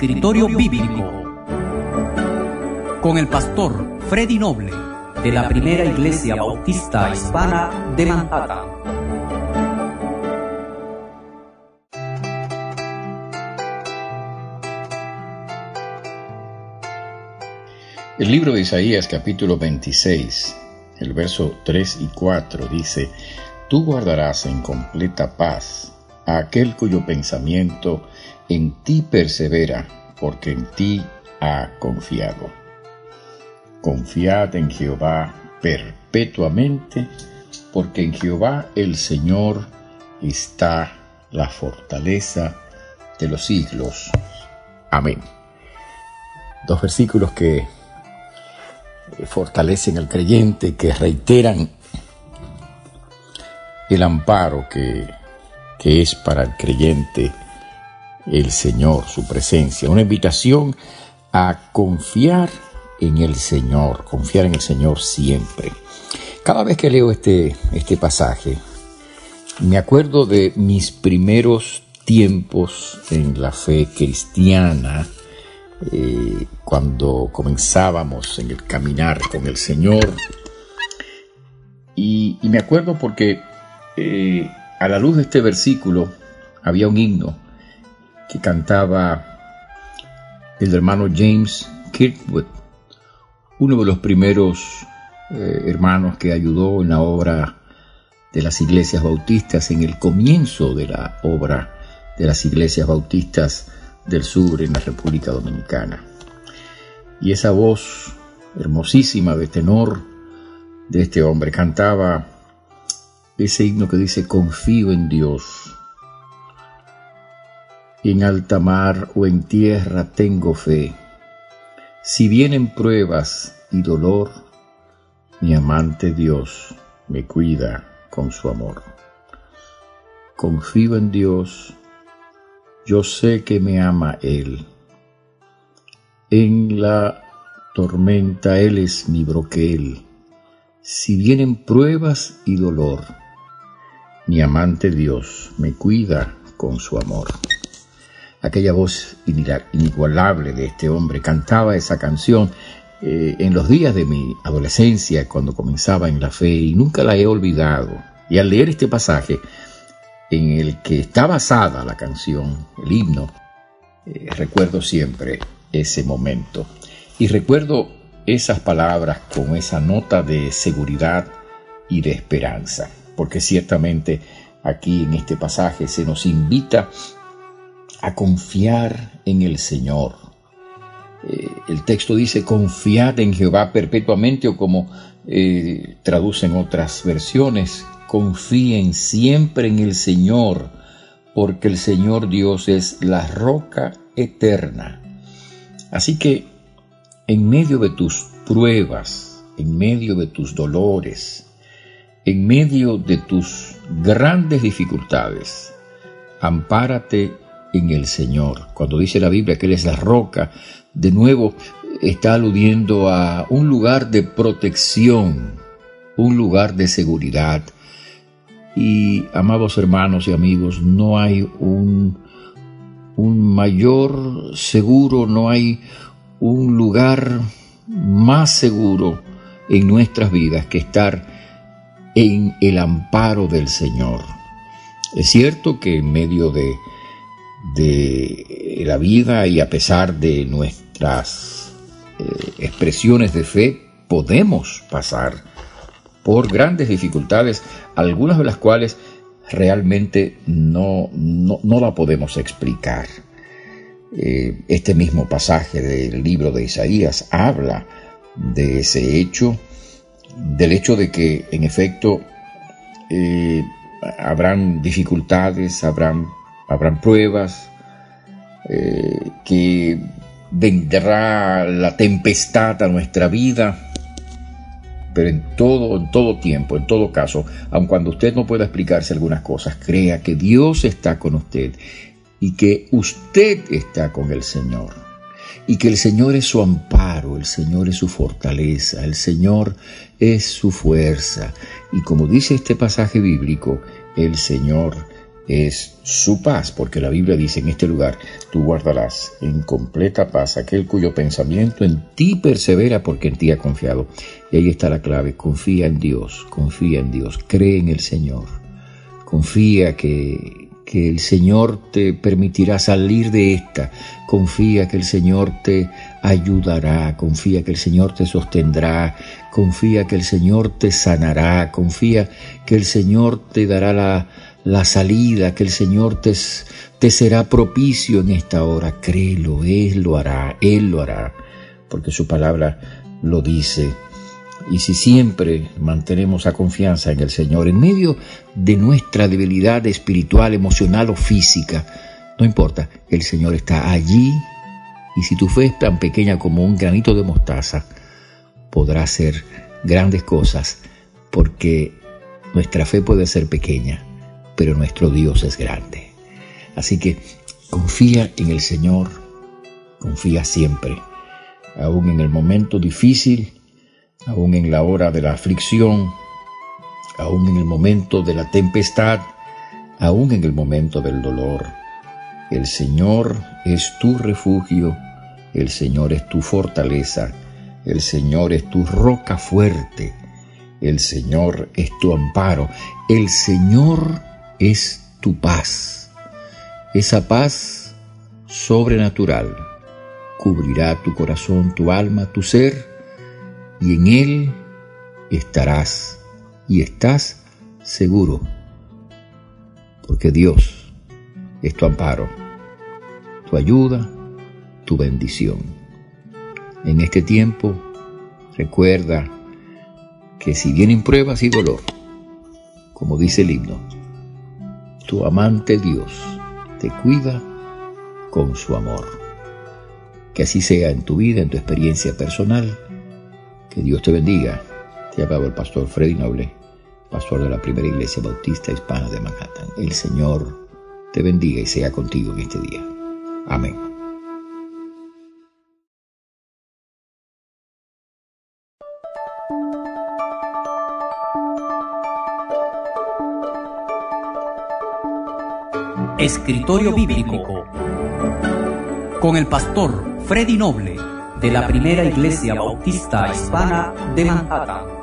Escritorio Bíblico con el pastor Freddy Noble de la Primera Iglesia Bautista Hispana de Manhattan. El libro de Isaías capítulo 26, el verso 3 y 4 dice, Tú guardarás en completa paz a aquel cuyo pensamiento en ti persevera, porque en ti ha confiado. Confiad en Jehová perpetuamente, porque en Jehová el Señor está la fortaleza de los siglos. Amén. Dos versículos que fortalecen al creyente, que reiteran el amparo que, que es para el creyente el Señor, su presencia, una invitación a confiar en el Señor, confiar en el Señor siempre. Cada vez que leo este, este pasaje, me acuerdo de mis primeros tiempos en la fe cristiana, eh, cuando comenzábamos en el caminar con el Señor. Y, me acuerdo porque eh, a la luz de este versículo había un himno que cantaba el hermano James Kirkwood, uno de los primeros eh, hermanos que ayudó en la obra de las iglesias bautistas, en el comienzo de la obra de las iglesias bautistas del sur en la República Dominicana. Y esa voz hermosísima de tenor de este hombre cantaba ese himno que dice, confío en Dios en alta mar o en tierra tengo fe. Si vienen pruebas y dolor, mi amante Dios me cuida con su amor. Confío en Dios, yo sé que me ama Él. En la tormenta Él es mi broquel. Si vienen pruebas y dolor, mi amante Dios me cuida con su amor aquella voz inigualable de este hombre. Cantaba esa canción eh, en los días de mi adolescencia, cuando comenzaba en la fe, y nunca la he olvidado. Y al leer este pasaje, en el que está basada la canción, el himno, eh, recuerdo siempre ese momento. Y recuerdo esas palabras con esa nota de seguridad y de esperanza, porque ciertamente aquí en este pasaje se nos invita a confiar en el Señor. Eh, el texto dice, confiad en Jehová perpetuamente o como eh, traducen otras versiones, confíen siempre en el Señor, porque el Señor Dios es la roca eterna. Así que en medio de tus pruebas, en medio de tus dolores, en medio de tus grandes dificultades, ampárate en el Señor. Cuando dice la Biblia que Él es la roca, de nuevo está aludiendo a un lugar de protección, un lugar de seguridad. Y, amados hermanos y amigos, no hay un, un mayor seguro, no hay un lugar más seguro en nuestras vidas que estar en el amparo del Señor. Es cierto que en medio de de la vida y a pesar de nuestras eh, expresiones de fe, podemos pasar por grandes dificultades, algunas de las cuales realmente no, no, la podemos explicar. Eh, este mismo pasaje del libro de Isaías habla de ese hecho, del hecho de que en efecto eh, habrán dificultades, habrán habrán pruebas, eh, que vendrá la tempestad a nuestra vida, pero en todo, en todo tiempo, en todo caso, aun cuando usted no pueda explicarse algunas cosas, crea que Dios está con usted y que usted está con el Señor. Y que el Señor es su amparo, el Señor es su fortaleza, el Señor es su fuerza, Y como dice este pasaje bíblico, el Señor es su paz, porque la Biblia dice en este lugar, tú guardarás en completa paz aquel cuyo pensamiento en ti persevera porque en ti ha confiado. Y ahí está la clave, confía en Dios, confía en Dios, cree en el Señor, confía que, que el Señor te permitirá salir de esta, confía que el Señor te ayudará, confía que el Señor te sostendrá, confía que el Señor te sanará, confía que el Señor te dará la la salida, que el Señor te, te será propicio en esta hora. Créelo, Él lo hará, Él lo hará, porque su palabra lo dice. Y si siempre mantenemos la confianza en el Señor, en medio de nuestra debilidad espiritual, emocional o física, no importa, el Señor está allí y si tu fe es tan pequeña como un granito de mostaza, podrá hacer grandes cosas porque nuestra fe puede ser pequeña, pero nuestro Dios es grande. Así que confía en el Señor, confía siempre, aún en el momento difícil, aún en la hora de la aflicción, aún en el momento de la tempestad, aún en el momento del dolor. El Señor es tu refugio, el Señor es tu fortaleza, el Señor es tu roca fuerte, el Señor es tu amparo, el Señor es tu paz. Esa paz sobrenatural cubrirá tu corazón, tu alma, tu ser, y en él estarás y estás seguro, porque Dios es tu amparo, tu ayuda, tu bendición. En este tiempo, recuerda que si vienen pruebas y dolor, como dice el himno, tu amante Dios te cuida con su amor. Que así sea en tu vida, en tu experiencia personal. Que Dios te bendiga. Te hablaba el pastor Freddy Noble, pastor de la primera iglesia bautista hispana de Manhattan. El Señor te bendiga y sea contigo en este día. Amén. Escritorio Bíblico con el pastor Freddy Noble de la Primera Iglesia Bautista Hispana de Manhattan.